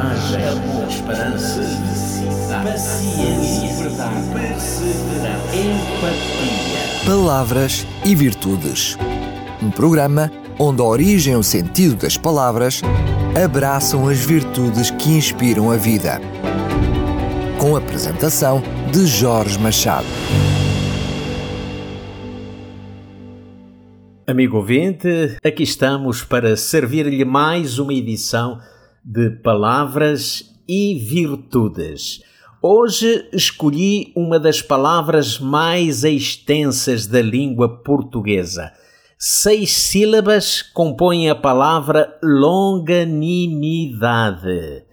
coragem, amor, esperança, felicidade, paciência, verdade, perseverança, empatia. Palavras e Virtudes. Um programa onde a origem e o sentido das palavras abraçam as virtudes que inspiram a vida. Com a apresentação de Jorge Machado. Amigo ouvinte, aqui estamos para servir-lhe mais uma edição de Palavras e Virtudes. Hoje escolhi uma das palavras mais extensas da língua portuguesa. Seis sílabas compõem a palavra longanimidade.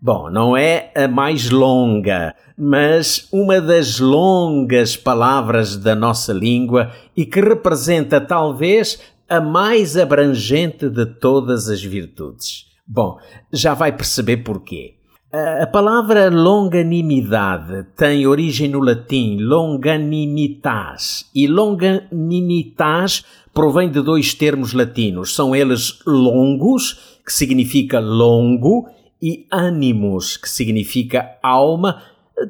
Bom, não é a mais longa, mas uma das longas palavras da nossa língua e que representa talvez a mais abrangente de todas as virtudes. Bom, já vai perceber porquê. A palavra longanimidade tem origem no latim longanimitas e longanimitas provém de dois termos latinos. São eles longos, que significa longo, e animus, que significa alma,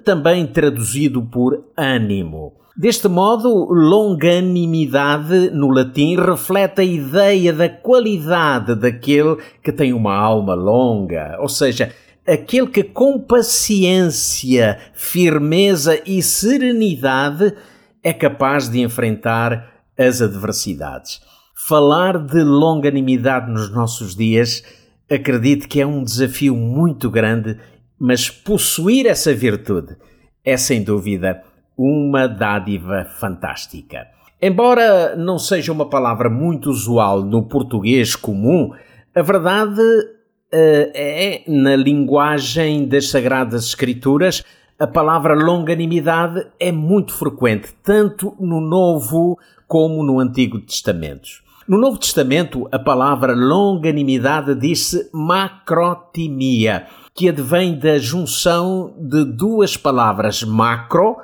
também traduzido por ânimo. Deste modo, longanimidade no latim reflete a ideia da qualidade daquele que tem uma alma longa, ou seja, aquele que com paciência, firmeza e serenidade é capaz de enfrentar as adversidades. Falar de longanimidade nos nossos dias acredito que é um desafio muito grande, mas possuir essa virtude é sem dúvida uma dádiva fantástica. Embora não seja uma palavra muito usual no português comum, a verdade uh, é, na linguagem das Sagradas Escrituras, a palavra longanimidade é muito frequente, tanto no Novo como no Antigo Testamento. No Novo Testamento, a palavra longanimidade diz-se macrotimia, que advém da junção de duas palavras macro,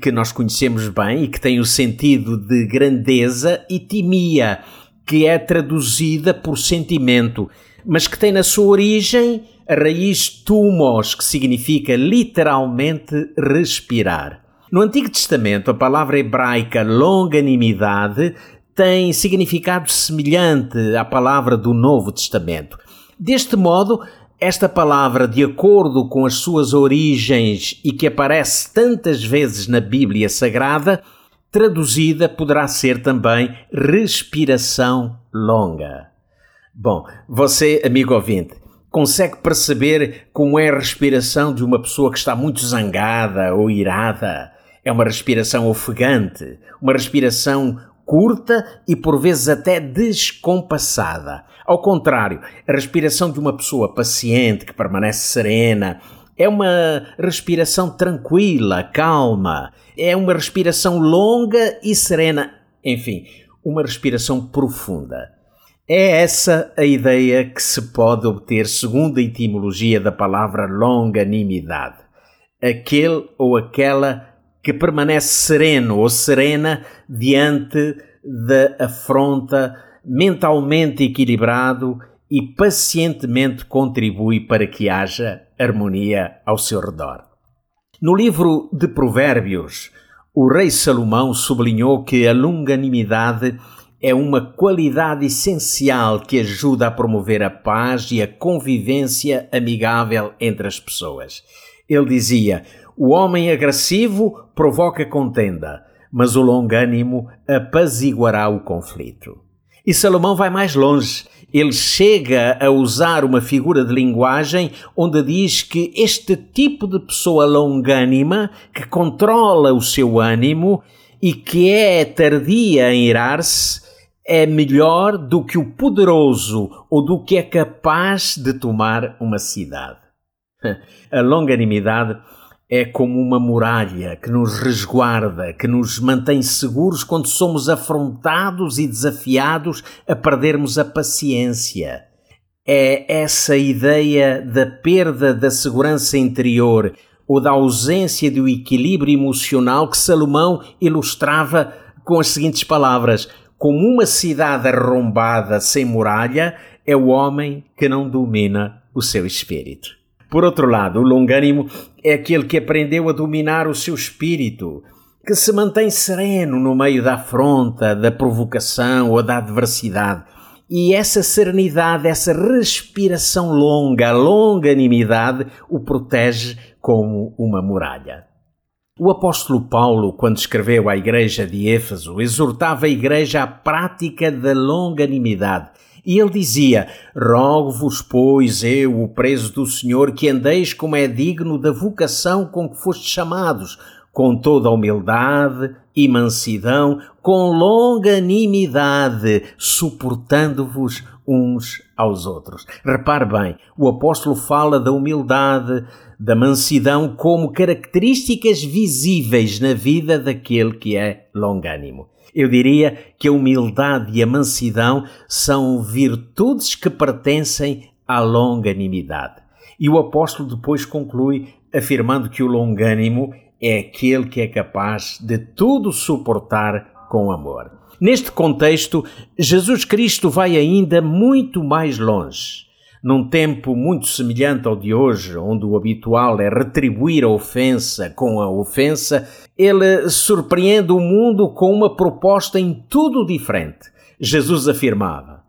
que nós conhecemos bem e que tem o sentido de grandeza, e timia, que é traduzida por sentimento, mas que tem na sua origem a raiz tumos, que significa literalmente respirar. No Antigo Testamento, a palavra hebraica longanimidade tem significado semelhante à palavra do Novo Testamento. Deste modo, esta palavra, de acordo com as suas origens e que aparece tantas vezes na Bíblia Sagrada, traduzida poderá ser também respiração longa. Bom, você, amigo ouvinte, consegue perceber como é a respiração de uma pessoa que está muito zangada ou irada? É uma respiração ofegante, uma respiração curta e por vezes até descompassada. Ao contrário, a respiração de uma pessoa paciente que permanece serena é uma respiração tranquila, calma, é uma respiração longa e serena, enfim, uma respiração profunda. É essa a ideia que se pode obter segundo a etimologia da palavra longanimidade. Aquele ou aquela que permanece sereno ou serena diante da afronta, mentalmente equilibrado e pacientemente contribui para que haja harmonia ao seu redor. No livro de Provérbios, o rei Salomão sublinhou que a longanimidade é uma qualidade essencial que ajuda a promover a paz e a convivência amigável entre as pessoas. Ele dizia: o homem agressivo provoca contenda, mas o longânimo apaziguará o conflito. E Salomão vai mais longe. Ele chega a usar uma figura de linguagem onde diz que este tipo de pessoa longânima, que controla o seu ânimo e que é tardia em irar-se, é melhor do que o poderoso ou do que é capaz de tomar uma cidade. A longanimidade é como uma muralha que nos resguarda, que nos mantém seguros quando somos afrontados e desafiados a perdermos a paciência. É essa ideia da perda da segurança interior ou da ausência do equilíbrio emocional que Salomão ilustrava com as seguintes palavras: Como uma cidade arrombada sem muralha é o homem que não domina o seu espírito. Por outro lado, o longânimo é aquele que aprendeu a dominar o seu espírito, que se mantém sereno no meio da afronta, da provocação ou da adversidade. E essa serenidade, essa respiração longa, a longanimidade, o protege como uma muralha. O apóstolo Paulo, quando escreveu à igreja de Éfeso, exortava a igreja à prática da longanimidade. E ele dizia: Rogo-vos, pois, eu, o preso do Senhor, que andeis como é digno da vocação com que fostes chamados, com toda humildade e mansidão, com longanimidade, suportando-vos uns aos outros. Repare bem, o apóstolo fala da humildade, da mansidão como características visíveis na vida daquele que é longânimo. Eu diria que a humildade e a mansidão são virtudes que pertencem à longanimidade. E o apóstolo depois conclui afirmando que o longânimo é aquele que é capaz de tudo suportar com amor. Neste contexto, Jesus Cristo vai ainda muito mais longe num tempo muito semelhante ao de hoje, onde o habitual é retribuir a ofensa com a ofensa, ele surpreende o mundo com uma proposta em tudo diferente. Jesus afirmava: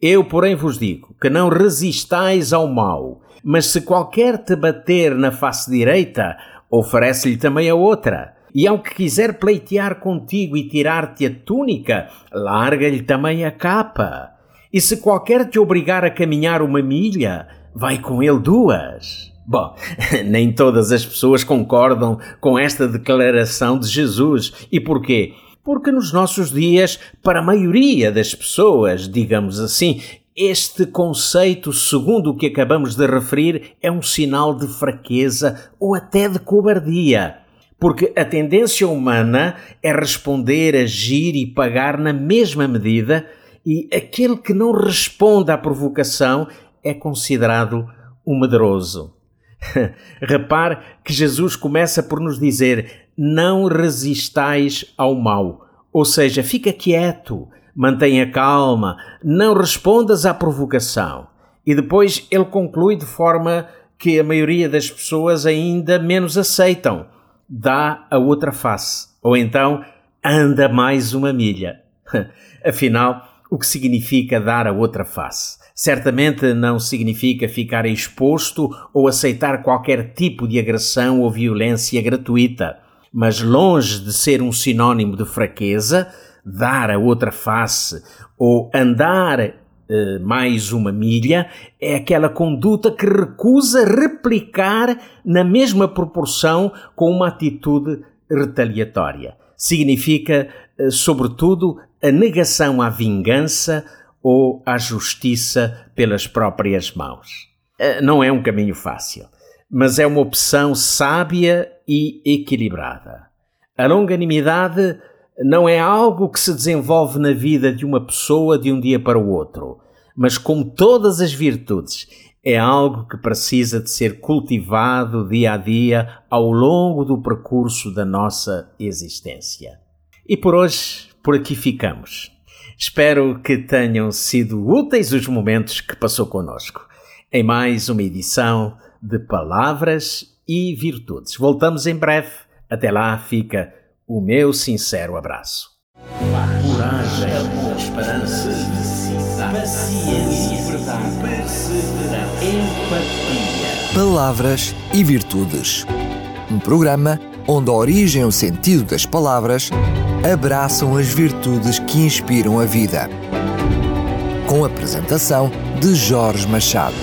Eu, porém, vos digo que não resistais ao mal, mas se qualquer te bater na face direita, oferece-lhe também a outra. E ao que quiser pleitear contigo e tirar-te a túnica, larga-lhe também a capa. E se qualquer te obrigar a caminhar uma milha, vai com ele duas. Bom, nem todas as pessoas concordam com esta declaração de Jesus. E porquê? Porque nos nossos dias, para a maioria das pessoas, digamos assim, este conceito, segundo o que acabamos de referir, é um sinal de fraqueza ou até de cobardia. Porque a tendência humana é responder, agir e pagar na mesma medida e aquele que não responde à provocação é considerado um medroso. Repare que Jesus começa por nos dizer: não resistais ao mal, ou seja, fica quieto, mantenha calma, não respondas à provocação. E depois ele conclui de forma que a maioria das pessoas ainda menos aceitam: dá a outra face, ou então anda mais uma milha. Afinal, o que significa dar a outra face. Certamente não significa ficar exposto ou aceitar qualquer tipo de agressão ou violência gratuita, mas longe de ser um sinônimo de fraqueza, dar a outra face ou andar eh, mais uma milha é aquela conduta que recusa replicar na mesma proporção com uma atitude retaliatória. Significa, eh, sobretudo, a negação à vingança ou à justiça pelas próprias mãos. Eh, não é um caminho fácil, mas é uma opção sábia e equilibrada. A longanimidade não é algo que se desenvolve na vida de uma pessoa de um dia para o outro, mas como todas as virtudes, é algo que precisa de ser cultivado dia a dia ao longo do percurso da nossa existência. E por hoje por aqui ficamos. Espero que tenham sido úteis os momentos que passou conosco em mais uma edição de Palavras e Virtudes. Voltamos em breve. Até lá fica o meu sincero abraço. Coragem, esperança, paciência, verdade, perseverança, empatia. Palavras e Virtudes. Um programa onde a origem e o sentido das palavras abraçam as virtudes que inspiram a vida. Com a apresentação de Jorge Machado.